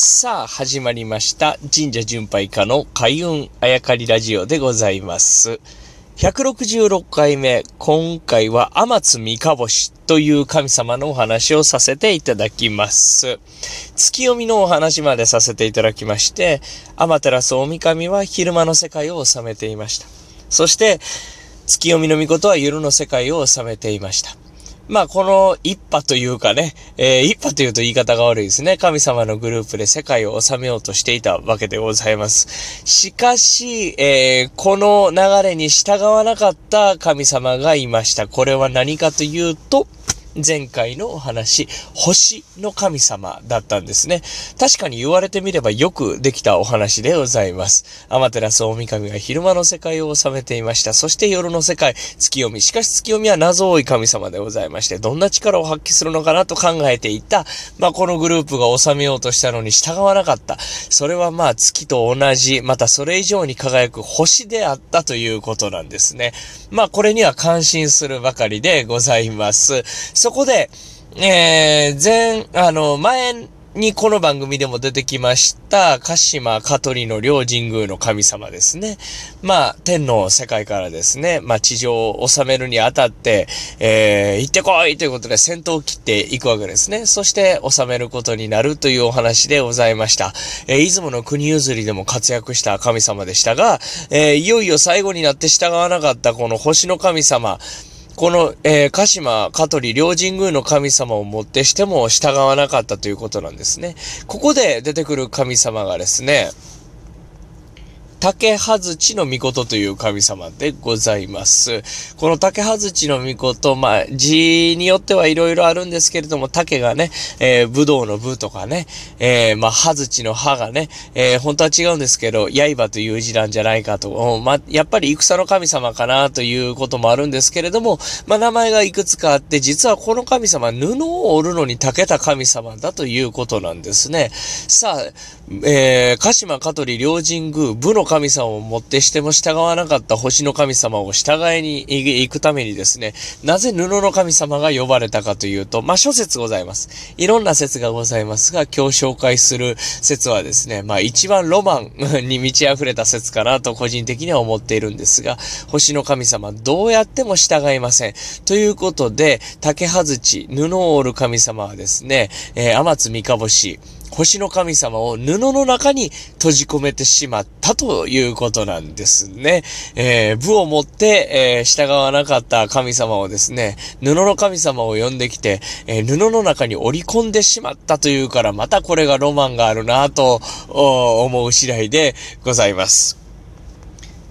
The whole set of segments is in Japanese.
さあ、始まりました。神社巡拝家の開運あやかりラジオでございます。166回目、今回は天津三日星という神様のお話をさせていただきます。月読みのお話までさせていただきまして、天照大神は昼間の世界を治めていました。そして、月読みの御事は夜の世界を治めていました。まあ、この一派というかね、えー、一派というと言い方が悪いですね。神様のグループで世界を治めようとしていたわけでございます。しかし、えー、この流れに従わなかった神様がいました。これは何かというと、前回のお話、星の神様だったんですね。確かに言われてみればよくできたお話でございます。天照大神が昼間の世界を治めていました。そして夜の世界、月読み。しかし月読みは謎多い神様でございまして、どんな力を発揮するのかなと考えていた。まあ、このグループが治めようとしたのに従わなかった。それはまあ、月と同じ、またそれ以上に輝く星であったということなんですね。まあ、これには感心するばかりでございます。そそこで、えー、前、あの、前にこの番組でも出てきました、鹿島香取の両神宮の神様ですね。まあ、天の世界からですね、まあ、地上を治めるにあたって、えー、行ってこいということで戦闘を切っていくわけですね。そして治めることになるというお話でございました。えー、出雲の国譲りでも活躍した神様でしたが、えー、いよいよ最後になって従わなかったこの星の神様、この、えー、鹿島、香取、両神宮の神様をもってしても従わなかったということなんですね。ここで出てくる神様がですね、竹葉槌の御事という神様でございます。この竹葉槌の御事、まあ、字によってはいろいろあるんですけれども、竹がね、えー、武道の武とかね、えー、まあ、葉槌の葉がね、えー、本当は違うんですけど、刃という字なんじゃないかと、まあ、やっぱり戦の神様かなということもあるんですけれども、まあ、名前がいくつかあって、実はこの神様、布を織るのに長けた神様だということなんですね。さあ、えー、鹿島香取両神宮、武の神様をもってしても従わなかった星の神様を従いに行くためにですね、なぜ布の神様が呼ばれたかというと、まあ、諸説ございます。いろんな説がございますが、今日紹介する説はですね、まあ、一番ロマンに満ち溢れた説かなと個人的には思っているんですが、星の神様、どうやっても従いません。ということで、竹葉槌、布を織る神様はですね、えー、天津三日星、星の神様を布の中に閉じ込めてしまったということなんですね。えー、部を持って、えー、従わなかった神様をですね、布の神様を呼んできて、えー、布の中に織り込んでしまったというから、またこれがロマンがあるなと思う次第でございます。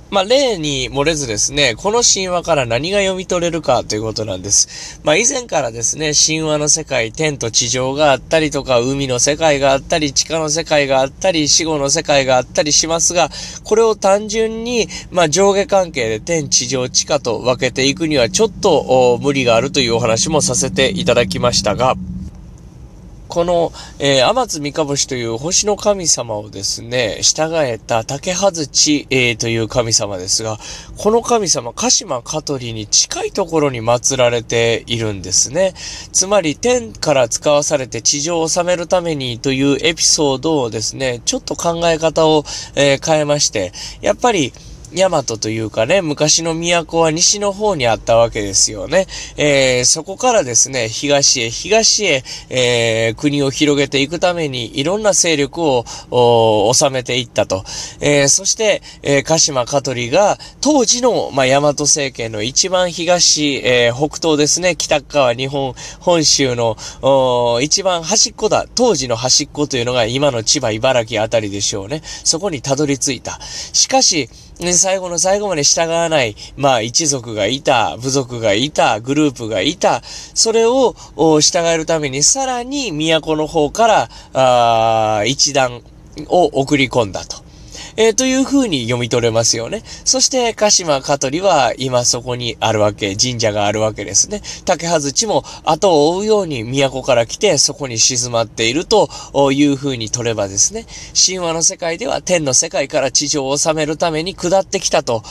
まあ、例に漏れずですね、この神話から何が読み取れるかということなんです。まあ、以前からですね、神話の世界、天と地上があったりとか、海の世界があったり、地下の世界があったり、死後の世界があったりしますが、これを単純に、まあ、上下関係で天、地上、地下と分けていくにはちょっと無理があるというお話もさせていただきましたが、この、えー、天津三日星という星の神様をですね、従えた竹葉槌、えー、という神様ですが、この神様、鹿島香取に近いところに祀られているんですね。つまり、天から使わされて地上を治めるためにというエピソードをですね、ちょっと考え方を、えー、変えまして、やっぱり、大和というかね、昔の都は西の方にあったわけですよね。えー、そこからですね、東へ、東へ、えー、国を広げていくために、いろんな勢力を収めていったと。えー、そして、え鹿島香取が、当時の、まあ、大和政権の一番東、え北東ですね、北側日本、本州の、一番端っこだ。当時の端っこというのが、今の千葉、茨城あたりでしょうね。そこにたどり着いた。しかし、最後の最後まで従わない、まあ一族がいた、部族がいた、グループがいた、それを従えるためにさらに都の方から、あ一段を送り込んだと。えー、という風に読み取れますよね。そして、鹿島香取は今そこにあるわけ、神社があるわけですね。竹葉槌も後を追うように都から来て、そこに静まっているという風に取ればですね、神話の世界では天の世界から地上を治めるために下ってきたと、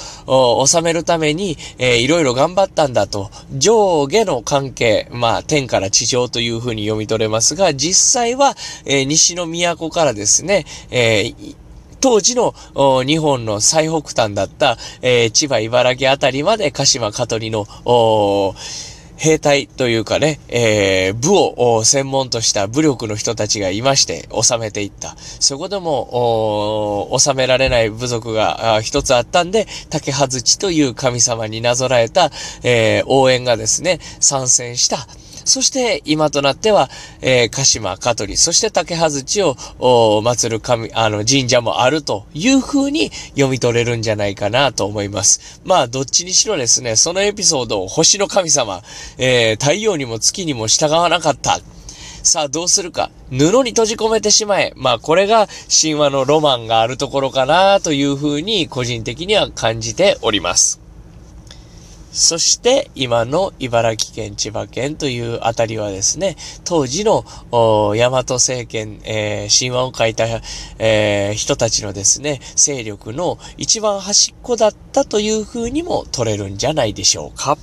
治めるために、えー、いろいろ頑張ったんだと、上下の関係、まあ天から地上という風に読み取れますが、実際は、えー、西の都からですね、えー当時の日本の最北端だった、えー、千葉、茨城あたりまで鹿島香取の兵隊というかね、えー、武を専門とした武力の人たちがいまして、治めていった。そこでも、治められない部族が一つあったんで、竹葉槌という神様になぞらえた、えー、応援がですね、参戦した。そして今となっては、えー、鹿島、香取、そして竹葉槌を祀る神、あの神社もあるという風に読み取れるんじゃないかなと思います。まあ、どっちにしろですね、そのエピソードを星の神様、えー、太陽にも月にも従わなかった。さあどうするか。布に閉じ込めてしまえ。まあこれが神話のロマンがあるところかなというふうに個人的には感じております。そして今の茨城県、千葉県というあたりはですね、当時の大和政権、えー、神話を書いた、えー、人たちのですね、勢力の一番端っこだったというふうにも取れるんじゃないでしょうか。